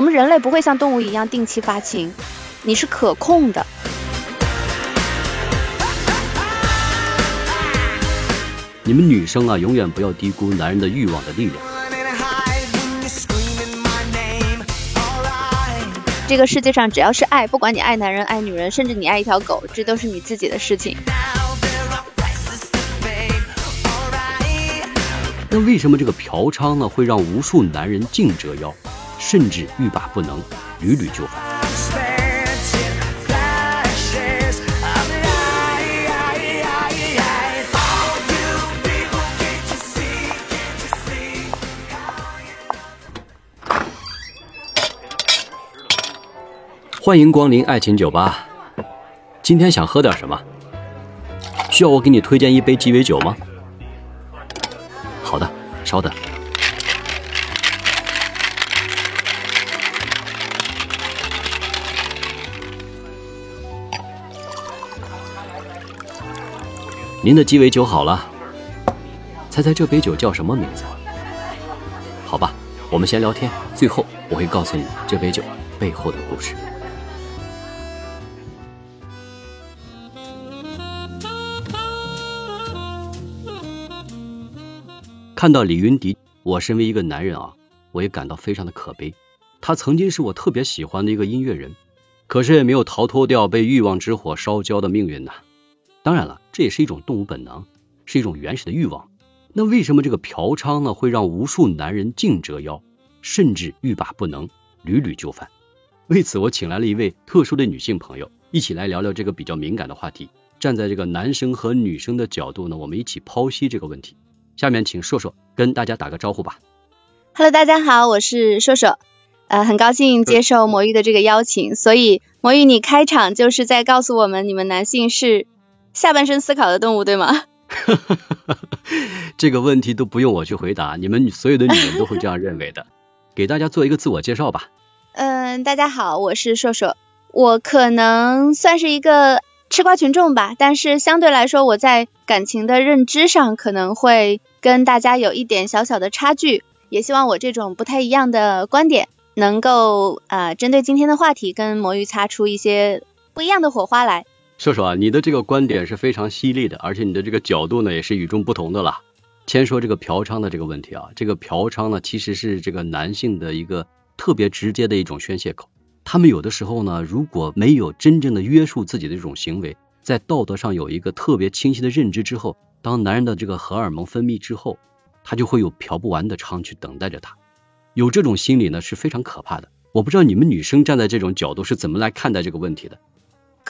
我们人类不会像动物一样定期发情，你是可控的。你们女生啊，永远不要低估男人的欲望的力量。这个世界上只要是爱，不管你爱男人爱女人，甚至你爱一条狗，这都是你自己的事情。那为什么这个嫖娼呢，会让无数男人竞折腰，甚至欲罢不能，屡屡就范？欢迎光临爱情酒吧，今天想喝点什么？需要我给你推荐一杯鸡尾酒吗？好的，稍等。您的鸡尾酒好了，猜猜这杯酒叫什么名字？好吧，我们先聊天，最后我会告诉你这杯酒背后的故事。看到李云迪，我身为一个男人啊，我也感到非常的可悲。他曾经是我特别喜欢的一个音乐人，可是也没有逃脱掉被欲望之火烧焦的命运呐。当然了，这也是一种动物本能，是一种原始的欲望。那为什么这个嫖娼呢，会让无数男人竞折腰，甚至欲罢不能，屡屡就范？为此，我请来了一位特殊的女性朋友，一起来聊聊这个比较敏感的话题。站在这个男生和女生的角度呢，我们一起剖析这个问题。下面请硕硕跟大家打个招呼吧。Hello，大家好，我是硕硕，呃，很高兴接受魔芋的这个邀请。所以魔芋，你开场就是在告诉我们，你们男性是下半身思考的动物，对吗？这个问题都不用我去回答，你们所有的女人都会这样认为的。给大家做一个自我介绍吧。嗯，大家好，我是硕硕，我可能算是一个吃瓜群众吧，但是相对来说，我在感情的认知上可能会。跟大家有一点小小的差距，也希望我这种不太一样的观点能够呃针对今天的话题跟魔芋擦出一些不一样的火花来。说说啊，你的这个观点是非常犀利的，而且你的这个角度呢也是与众不同的了。先说这个嫖娼的这个问题啊，这个嫖娼呢其实是这个男性的一个特别直接的一种宣泄口。他们有的时候呢，如果没有真正的约束自己的这种行为，在道德上有一个特别清晰的认知之后。当男人的这个荷尔蒙分泌之后，他就会有嫖不完的娼去等待着他。有这种心理呢是非常可怕的。我不知道你们女生站在这种角度是怎么来看待这个问题的。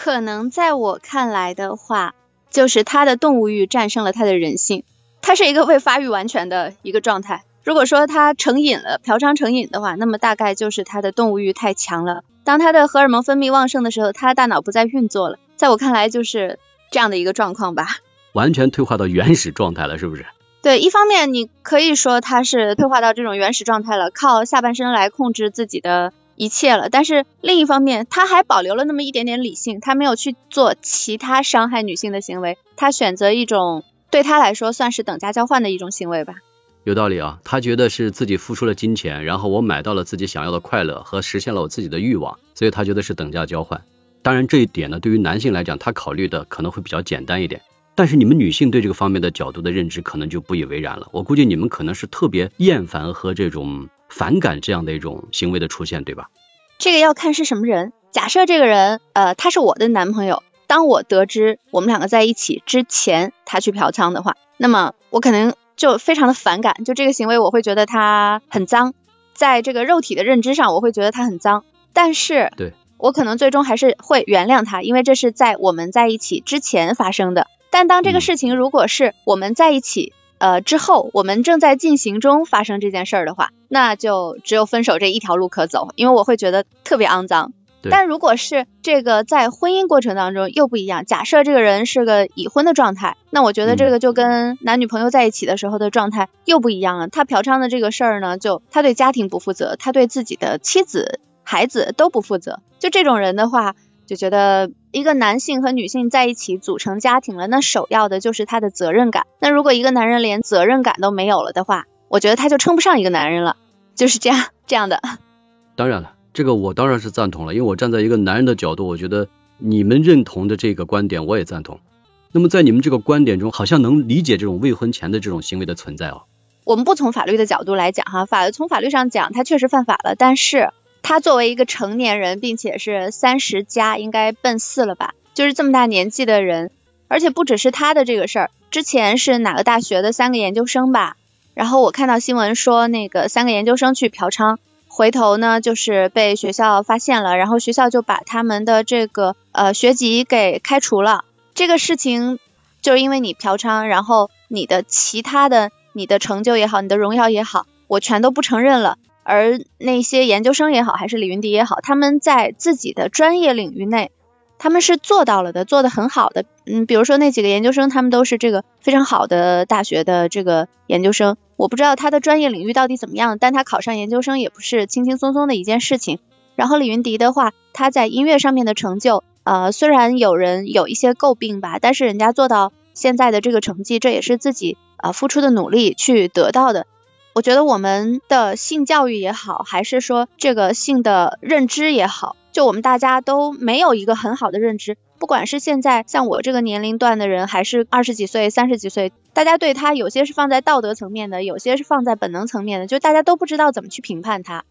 可能在我看来的话，就是他的动物欲战胜了他的人性，他是一个未发育完全的一个状态。如果说他成瘾了，嫖娼成瘾的话，那么大概就是他的动物欲太强了。当他的荷尔蒙分泌旺盛的时候，他的大脑不再运作了。在我看来，就是这样的一个状况吧。完全退化到原始状态了，是不是？对，一方面你可以说他是退化到这种原始状态了，靠下半身来控制自己的一切了。但是另一方面，他还保留了那么一点点理性，他没有去做其他伤害女性的行为，他选择一种对他来说算是等价交换的一种行为吧。有道理啊，他觉得是自己付出了金钱，然后我买到了自己想要的快乐和实现了我自己的欲望，所以他觉得是等价交换。当然这一点呢，对于男性来讲，他考虑的可能会比较简单一点。但是你们女性对这个方面的角度的认知可能就不以为然了。我估计你们可能是特别厌烦和这种反感这样的一种行为的出现，对吧？这个要看是什么人。假设这个人，呃，他是我的男朋友，当我得知我们两个在一起之前他去嫖娼的话，那么我可能就非常的反感，就这个行为我会觉得他很脏，在这个肉体的认知上我会觉得他很脏。但是，对我可能最终还是会原谅他，因为这是在我们在一起之前发生的。但当这个事情如果是我们在一起呃之后，我们正在进行中发生这件事儿的话，那就只有分手这一条路可走，因为我会觉得特别肮脏。但如果是这个在婚姻过程当中又不一样，假设这个人是个已婚的状态，那我觉得这个就跟男女朋友在一起的时候的状态又不一样了。他嫖娼的这个事儿呢，就他对家庭不负责，他对自己的妻子、孩子都不负责。就这种人的话。就觉得一个男性和女性在一起组成家庭了，那首要的就是他的责任感。那如果一个男人连责任感都没有了的话，我觉得他就称不上一个男人了。就是这样这样的。当然了，这个我当然是赞同了，因为我站在一个男人的角度，我觉得你们认同的这个观点我也赞同。那么在你们这个观点中，好像能理解这种未婚前的这种行为的存在哦。我们不从法律的角度来讲哈，法从法律上讲，他确实犯法了，但是他作为一个成年人，并且是三十加，应该奔四了吧，就是这么大年纪的人，而且不只是他的这个事儿，之前是哪个大学的三个研究生吧，然后我看到新闻说那个三个研究生去嫖娼。回头呢，就是被学校发现了，然后学校就把他们的这个呃学籍给开除了。这个事情就是因为你嫖娼，然后你的其他的你的成就也好，你的荣耀也好，我全都不承认了。而那些研究生也好，还是李云迪也好，他们在自己的专业领域内，他们是做到了的，做的很好的。嗯，比如说那几个研究生，他们都是这个非常好的大学的这个研究生。我不知道他的专业领域到底怎么样，但他考上研究生也不是轻轻松松的一件事情。然后李云迪的话，他在音乐上面的成就，呃，虽然有人有一些诟病吧，但是人家做到现在的这个成绩，这也是自己呃付出的努力去得到的。我觉得我们的性教育也好，还是说这个性的认知也好，就我们大家都没有一个很好的认知。不管是现在像我这个年龄段的人，还是二十几岁、三十几岁，大家对他有些是放在道德层面的，有些是放在本能层面的，就大家都不知道怎么去评判他。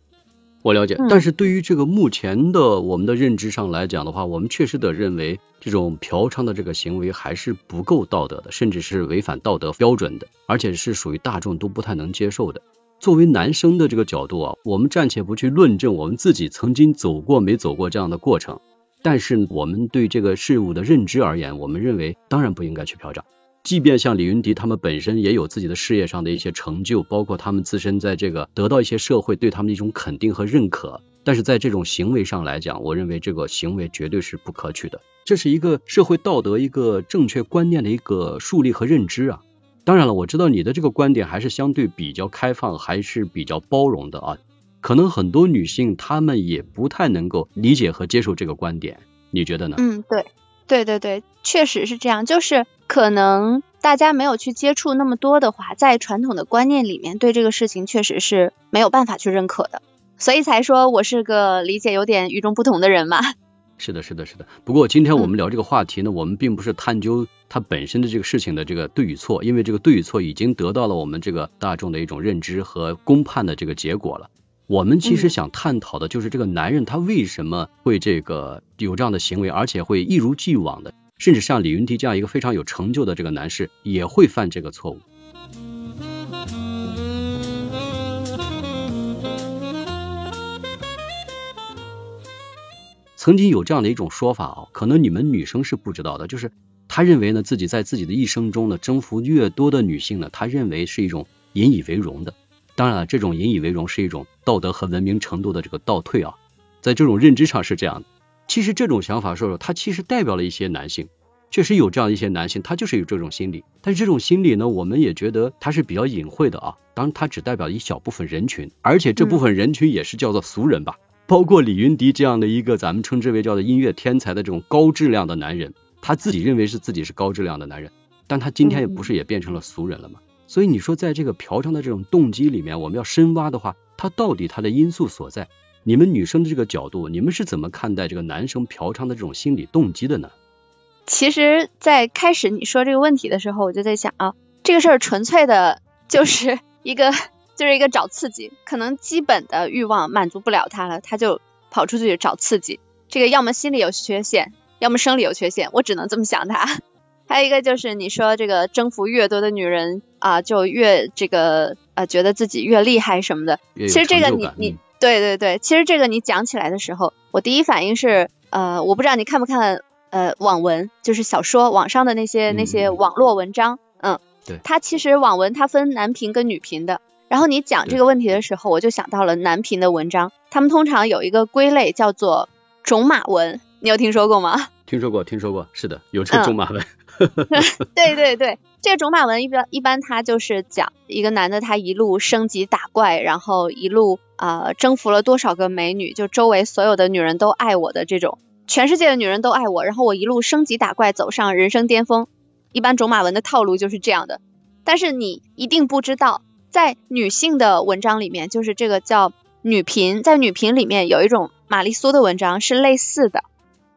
我了解，但是对于这个目前的我们的认知上来讲的话，我们确实得认为这种嫖娼的这个行为还是不够道德的，甚至是违反道德标准的，而且是属于大众都不太能接受的。作为男生的这个角度啊，我们暂且不去论证我们自己曾经走过没走过这样的过程。但是我们对这个事物的认知而言，我们认为当然不应该去嫖娼。即便像李云迪他们本身也有自己的事业上的一些成就，包括他们自身在这个得到一些社会对他们的一种肯定和认可。但是在这种行为上来讲，我认为这个行为绝对是不可取的。这是一个社会道德一个正确观念的一个树立和认知啊。当然了，我知道你的这个观点还是相对比较开放，还是比较包容的啊。可能很多女性她们也不太能够理解和接受这个观点，你觉得呢？嗯，对，对对对，确实是这样。就是可能大家没有去接触那么多的话，在传统的观念里面，对这个事情确实是没有办法去认可的，所以才说我是个理解有点与众不同的人嘛。是的，是的，是的。不过今天我们聊这个话题呢，我们并不是探究它本身的这个事情的这个对与错，因为这个对与错已经得到了我们这个大众的一种认知和公判的这个结果了。我们其实想探讨的就是这个男人他为什么会这个有这样的行为，而且会一如既往的，甚至像李云迪这样一个非常有成就的这个男士也会犯这个错误。曾经有这样的一种说法啊，可能你们女生是不知道的，就是他认为呢自己在自己的一生中呢征服越多的女性呢，他认为是一种引以为荣的。当然了，这种引以为荣是一种道德和文明程度的这个倒退啊，在这种认知上是这样的。其实这种想法说说，它其实代表了一些男性，确实有这样一些男性，他就是有这种心理。但是这种心理呢，我们也觉得它是比较隐晦的啊。当然，它只代表一小部分人群，而且这部分人群也是叫做俗人吧。包括李云迪这样的一个咱们称之为叫做音乐天才的这种高质量的男人，他自己认为是自己是高质量的男人，但他今天也不是也变成了俗人了吗？所以你说，在这个嫖娼的这种动机里面，我们要深挖的话，它到底它的因素所在？你们女生的这个角度，你们是怎么看待这个男生嫖娼的这种心理动机的呢？其实，在开始你说这个问题的时候，我就在想啊，这个事儿纯粹的就是 一个就是一个找刺激，可能基本的欲望满足不了他了，他就跑出去找刺激。这个要么心理有缺陷，要么生理有缺陷，我只能这么想他。还有一个就是你说这个征服越多的女人啊，就越这个呃觉得自己越厉害什么的。其实这个你你对对对，其实这个你讲起来的时候，我第一反应是呃，我不知道你看不看呃网文，就是小说网上的那些那些网络文章，嗯，对，它其实网文它分男频跟女频的。然后你讲这个问题的时候，我就想到了男频的文章，他们通常有一个归类叫做种马文，你有听说过吗？听说过，听说过，是的，有这种马文。对对对，这个种马文一般一般，他就是讲一个男的，他一路升级打怪，然后一路啊征服了多少个美女，就周围所有的女人都爱我的这种，全世界的女人都爱我，然后我一路升级打怪，走上人生巅峰。一般种马文的套路就是这样的，但是你一定不知道，在女性的文章里面，就是这个叫女频，在女频里面有一种玛丽苏的文章是类似的。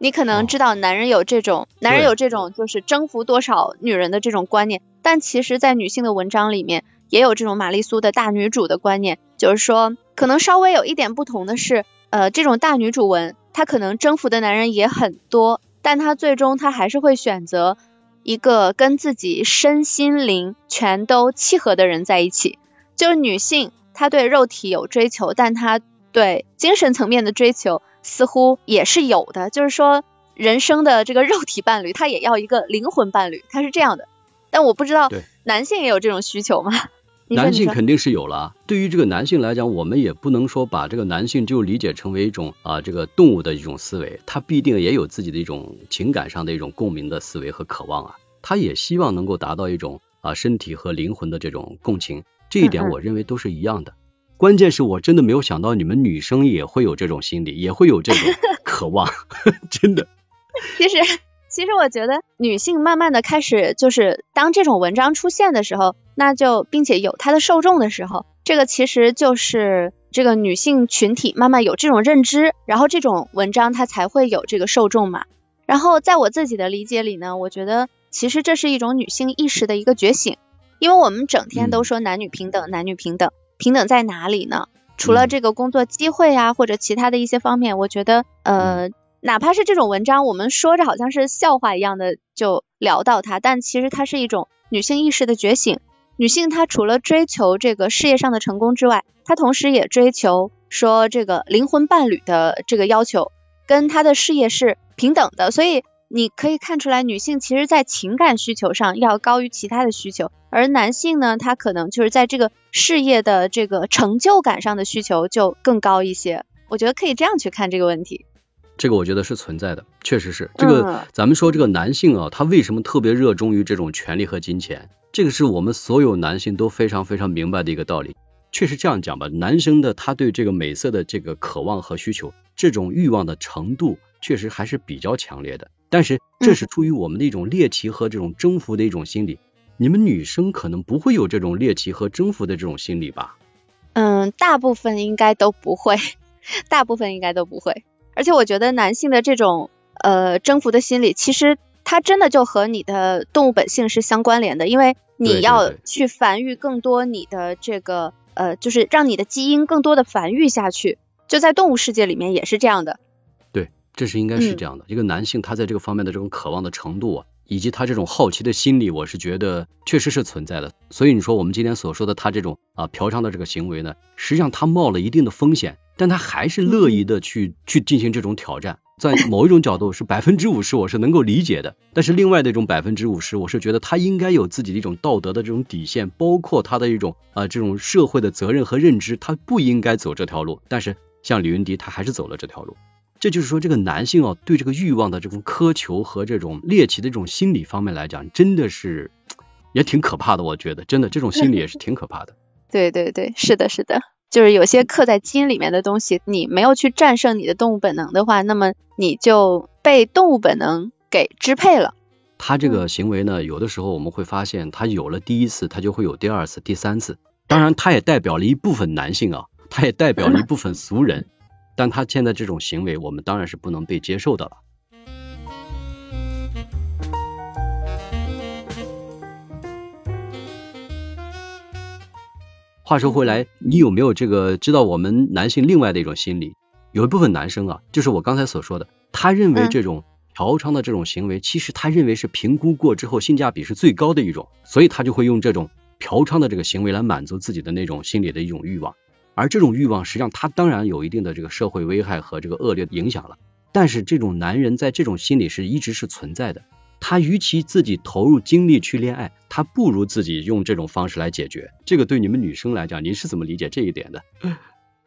你可能知道男人有这种，男人有这种就是征服多少女人的这种观念，但其实，在女性的文章里面也有这种玛丽苏的大女主的观念，就是说，可能稍微有一点不同的是，呃，这种大女主文，她可能征服的男人也很多，但她最终她还是会选择一个跟自己身心灵全都契合的人在一起。就是女性，她对肉体有追求，但她对精神层面的追求。似乎也是有的，就是说人生的这个肉体伴侣，他也要一个灵魂伴侣，他是这样的。但我不知道男性也有这种需求吗？男性肯定是有了。对于这个男性来讲，我们也不能说把这个男性就理解成为一种啊这个动物的一种思维，他必定也有自己的一种情感上的一种共鸣的思维和渴望啊。他也希望能够达到一种啊身体和灵魂的这种共情，这一点我认为都是一样的。关键是我真的没有想到你们女生也会有这种心理，也会有这种 渴望，真的。其实，其实我觉得女性慢慢的开始，就是当这种文章出现的时候，那就并且有它的受众的时候，这个其实就是这个女性群体慢慢有这种认知，然后这种文章它才会有这个受众嘛。然后在我自己的理解里呢，我觉得其实这是一种女性意识的一个觉醒，因为我们整天都说男女平等，男女平等。平等在哪里呢？除了这个工作机会啊，或者其他的一些方面，我觉得，呃，哪怕是这种文章，我们说着好像是笑话一样的就聊到它，但其实它是一种女性意识的觉醒。女性她除了追求这个事业上的成功之外，她同时也追求说这个灵魂伴侣的这个要求跟她的事业是平等的，所以。你可以看出来，女性其实在情感需求上要高于其他的需求，而男性呢，他可能就是在这个事业的这个成就感上的需求就更高一些。我觉得可以这样去看这个问题。这个我觉得是存在的，确实是。这个咱们说这个男性啊，他为什么特别热衷于这种权利和金钱？这个是我们所有男性都非常非常明白的一个道理。确实这样讲吧，男生的他对这个美色的这个渴望和需求，这种欲望的程度，确实还是比较强烈的。但是这是出于我们的一种猎奇和这种征服的一种心理，你们女生可能不会有这种猎奇和征服的这种心理吧？嗯，大部分应该都不会，大部分应该都不会。而且我觉得男性的这种呃征服的心理，其实它真的就和你的动物本性是相关联的，因为你要去繁育更多你的这个呃，就是让你的基因更多的繁育下去，就在动物世界里面也是这样的。这是应该是这样的，一个男性他在这个方面的这种渴望的程度啊，以及他这种好奇的心理，我是觉得确实是存在的。所以你说我们今天所说的他这种啊嫖娼的这个行为呢，实际上他冒了一定的风险，但他还是乐意的去去进行这种挑战。在某一种角度是百分之五十，我是能够理解的。但是另外的一种百分之五十，我是觉得他应该有自己的一种道德的这种底线，包括他的一种啊这种社会的责任和认知，他不应该走这条路。但是像李云迪，他还是走了这条路。这就是说，这个男性啊，对这个欲望的这种苛求和这种猎奇的这种心理方面来讲，真的是也挺可怕的。我觉得，真的这种心理也是挺可怕的。对对对，是的，是的，就是有些刻在基因里面的东西，你没有去战胜你的动物本能的话，那么你就被动物本能给支配了。他这个行为呢，有的时候我们会发现，他有了第一次，他就会有第二次、第三次。当然，他也代表了一部分男性啊，他也代表了一部分俗人。但他现在这种行为，我们当然是不能被接受的了。话说回来，你有没有这个知道我们男性另外的一种心理？有一部分男生啊，就是我刚才所说的，他认为这种嫖娼的这种行为，其实他认为是评估过之后性价比是最高的一种，所以他就会用这种嫖娼的这个行为来满足自己的那种心理的一种欲望。而这种欲望，实际上他当然有一定的这个社会危害和这个恶劣的影响了。但是这种男人在这种心理是一直是存在的。他与其自己投入精力去恋爱，他不如自己用这种方式来解决。这个对你们女生来讲，您是怎么理解这一点的？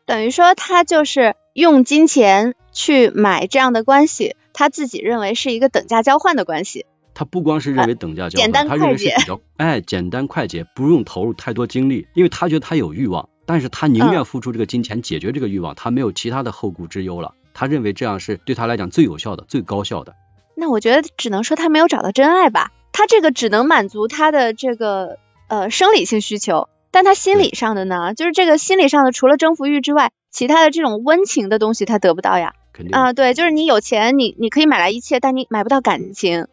等于说他就是用金钱去买这样的关系，他自己认为是一个等价交换的关系。他不光是认为等价交换，他认为是比较哎简单快捷，不用投入太多精力，因为他觉得他有欲望。但是他宁愿付出这个金钱解决这个欲望，他没有其他的后顾之忧了。他认为这样是对他来讲最有效的、最高效的。那我觉得只能说他没有找到真爱吧。他这个只能满足他的这个呃生理性需求，但他心理上的呢，就是这个心理上的除了征服欲之外，其他的这种温情的东西他得不到呀。肯定啊，对，就是你有钱，你你可以买来一切，但你买不到感情。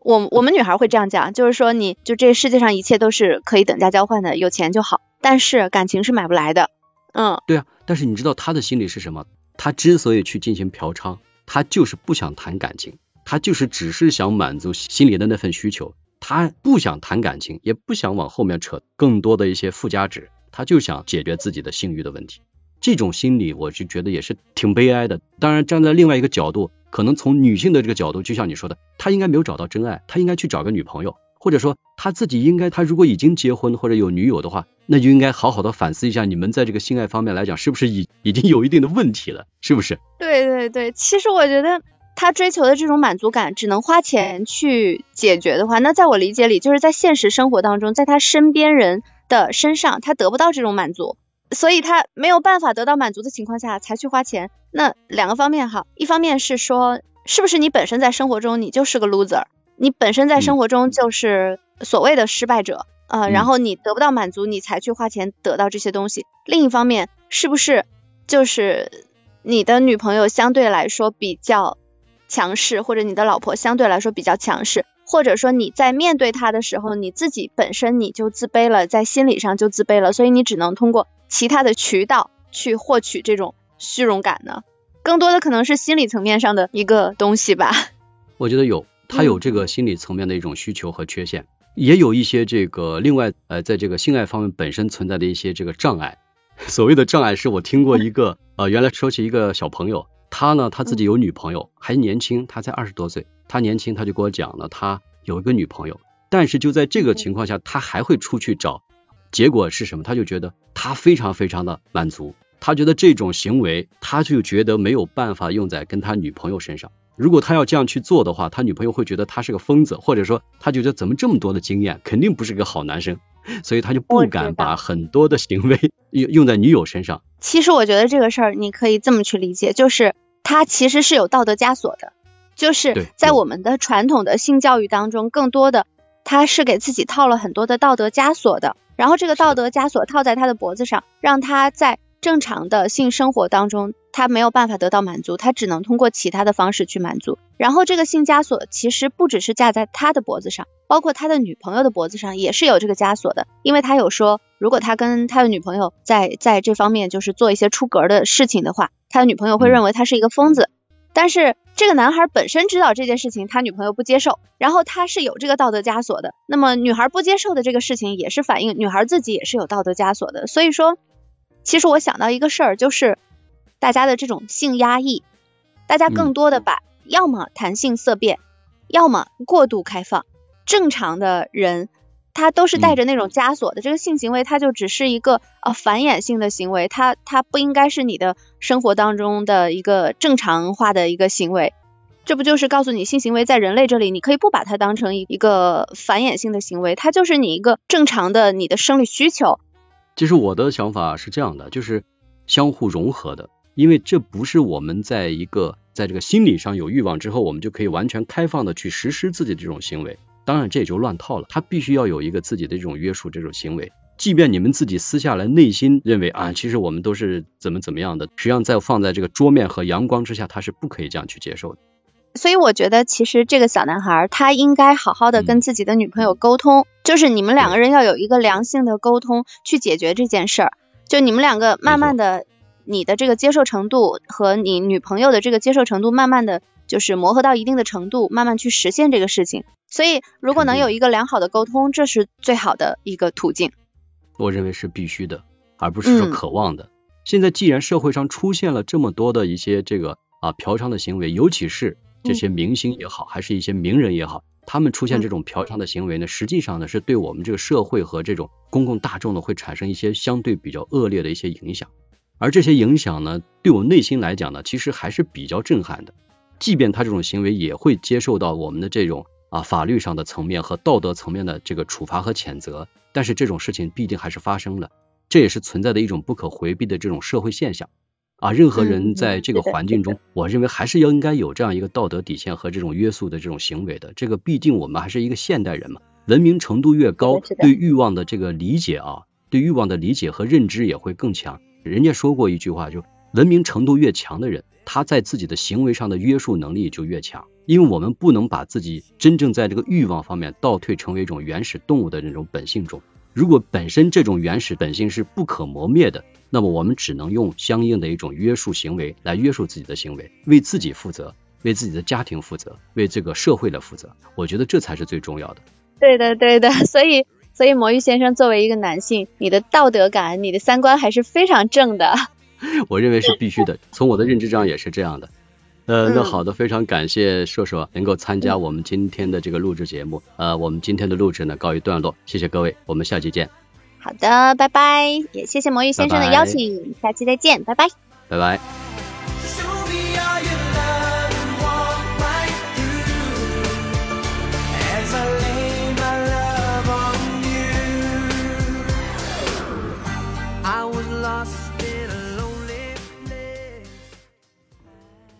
我我们女孩会这样讲，就是说，你就这世界上一切都是可以等价交换的，有钱就好，但是感情是买不来的。嗯，对啊，但是你知道他的心理是什么？他之所以去进行嫖娼，他就是不想谈感情，他就是只是想满足心里的那份需求，他不想谈感情，也不想往后面扯更多的一些附加值，他就想解决自己的性欲的问题。这种心理，我就觉得也是挺悲哀的。当然，站在另外一个角度，可能从女性的这个角度，就像你说的，她应该没有找到真爱，她应该去找个女朋友，或者说他自己应该，他如果已经结婚或者有女友的话，那就应该好好的反思一下，你们在这个性爱方面来讲，是不是已已经有一定的问题了，是不是？对对对，其实我觉得他追求的这种满足感，只能花钱去解决的话，那在我理解里，就是在现实生活当中，在他身边人的身上，他得不到这种满足。所以他没有办法得到满足的情况下才去花钱，那两个方面哈，一方面是说是不是你本身在生活中你就是个 loser，你本身在生活中就是所谓的失败者啊，然后你得不到满足你才去花钱得到这些东西。另一方面是不是就是你的女朋友相对来说比较强势，或者你的老婆相对来说比较强势？或者说你在面对她的时候，你自己本身你就自卑了，在心理上就自卑了，所以你只能通过其他的渠道去获取这种虚荣感呢？更多的可能是心理层面上的一个东西吧。我觉得有，他有这个心理层面的一种需求和缺陷，也有一些这个另外呃，在这个性爱方面本身存在的一些这个障碍。所谓的障碍是我听过一个呃，原来说起一个小朋友。他呢，他自己有女朋友，还年轻，他才二十多岁。他年轻，他就跟我讲了，他有一个女朋友，但是就在这个情况下，他还会出去找。结果是什么？他就觉得他非常非常的满足，他觉得这种行为，他就觉得没有办法用在跟他女朋友身上。如果他要这样去做的话，他女朋友会觉得他是个疯子，或者说他觉得怎么这么多的经验，肯定不是个好男生，所以他就不敢把很多的行为用用在女友身上。其实我觉得这个事儿你可以这么去理解，就是。他其实是有道德枷锁的，就是在我们的传统的性教育当中，更多的他是给自己套了很多的道德枷锁的，然后这个道德枷锁套在他的脖子上，让他在正常的性生活当中，他没有办法得到满足，他只能通过其他的方式去满足。然后这个性枷锁其实不只是架在他的脖子上，包括他的女朋友的脖子上也是有这个枷锁的，因为他有说，如果他跟他的女朋友在在这方面就是做一些出格的事情的话。他的女朋友会认为他是一个疯子，但是这个男孩本身知道这件事情，他女朋友不接受，然后他是有这个道德枷锁的。那么女孩不接受的这个事情，也是反映女孩自己也是有道德枷锁的。所以说，其实我想到一个事儿，就是大家的这种性压抑，大家更多的把要么谈性色变，要么过度开放，正常的人。他都是带着那种枷锁的，这个性行为它就只是一个呃繁衍性的行为，它它不应该是你的生活当中的一个正常化的一个行为，这不就是告诉你性行为在人类这里，你可以不把它当成一一个繁衍性的行为，它就是你一个正常的你的生理需求。其实我的想法是这样的，就是相互融合的，因为这不是我们在一个在这个心理上有欲望之后，我们就可以完全开放的去实施自己的这种行为。当然，这也就乱套了。他必须要有一个自己的这种约束，这种行为。即便你们自己私下来内心认为啊，其实我们都是怎么怎么样的，实际上在放在这个桌面和阳光之下，他是不可以这样去接受的。所以我觉得，其实这个小男孩他应该好好的跟自己的女朋友沟通，就是你们两个人要有一个良性的沟通去解决这件事儿。就你们两个慢慢的，你的这个接受程度和你女朋友的这个接受程度，慢慢的就是磨合到一定的程度，慢慢去实现这个事情。所以，如果能有一个良好的沟通，这是最好的一个途径。我认为是必须的，而不是说渴望的。现在既然社会上出现了这么多的一些这个啊嫖娼的行为，尤其是这些明星也好，还是一些名人也好，他们出现这种嫖娼的行为呢，实际上呢是对我们这个社会和这种公共大众呢会产生一些相对比较恶劣的一些影响。而这些影响呢，对我内心来讲呢，其实还是比较震撼的。即便他这种行为也会接受到我们的这种。啊，法律上的层面和道德层面的这个处罚和谴责，但是这种事情必定还是发生了，这也是存在的一种不可回避的这种社会现象啊。任何人在这个环境中，我认为还是要应该有这样一个道德底线和这种约束的这种行为的。这个毕竟我们还是一个现代人嘛，文明程度越高，对欲望的这个理解啊，对欲望的理解和认知也会更强。人家说过一句话，就文明程度越强的人，他在自己的行为上的约束能力就越强。因为我们不能把自己真正在这个欲望方面倒退，成为一种原始动物的那种本性中。如果本身这种原始本性是不可磨灭的，那么我们只能用相应的一种约束行为来约束自己的行为，为自己负责，为自己的家庭负责，为这个社会的负责。我觉得这才是最重要的。对的，对的。所以，所以魔芋先生作为一个男性，你的道德感、你的三观还是非常正的。我认为是必须的，从我的认知上也是这样的。呃，那好的，非常感谢硕硕能够参加我们今天的这个录制节目。呃，我们今天的录制呢告一段落，谢谢各位，我们下期见。好的，拜拜，也谢谢魔芋先生的邀请，下期再见，拜拜。拜拜。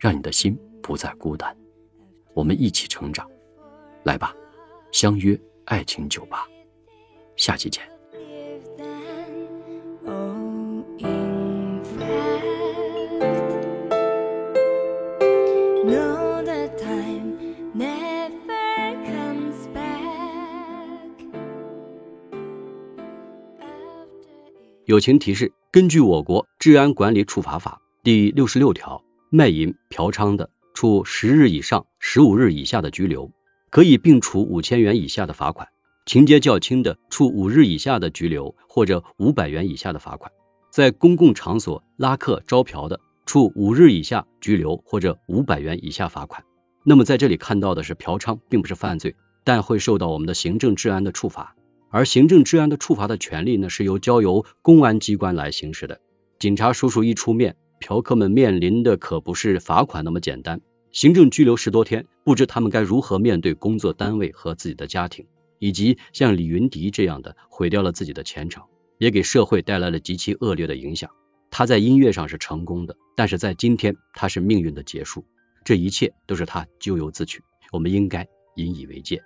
让你的心不再孤单，我们一起成长，来吧，相约爱情酒吧，下期见。友情提示：根据我国治安管理处罚法第六十六条。卖淫嫖娼的，处十日以上十五日以下的拘留，可以并处五千元以下的罚款；情节较轻的，处五日以下的拘留或者五百元以下的罚款。在公共场所拉客招嫖的，处五日以下拘留或者五百元以下罚款。那么在这里看到的是嫖娼并不是犯罪，但会受到我们的行政治安的处罚。而行政治安的处罚的权利呢，是由交由公安机关来行使的。警察叔叔一出面。嫖客们面临的可不是罚款那么简单，行政拘留十多天，不知他们该如何面对工作单位和自己的家庭，以及像李云迪这样的毁掉了自己的前程，也给社会带来了极其恶劣的影响。他在音乐上是成功的，但是在今天他是命运的结束，这一切都是他咎由自取，我们应该引以为戒。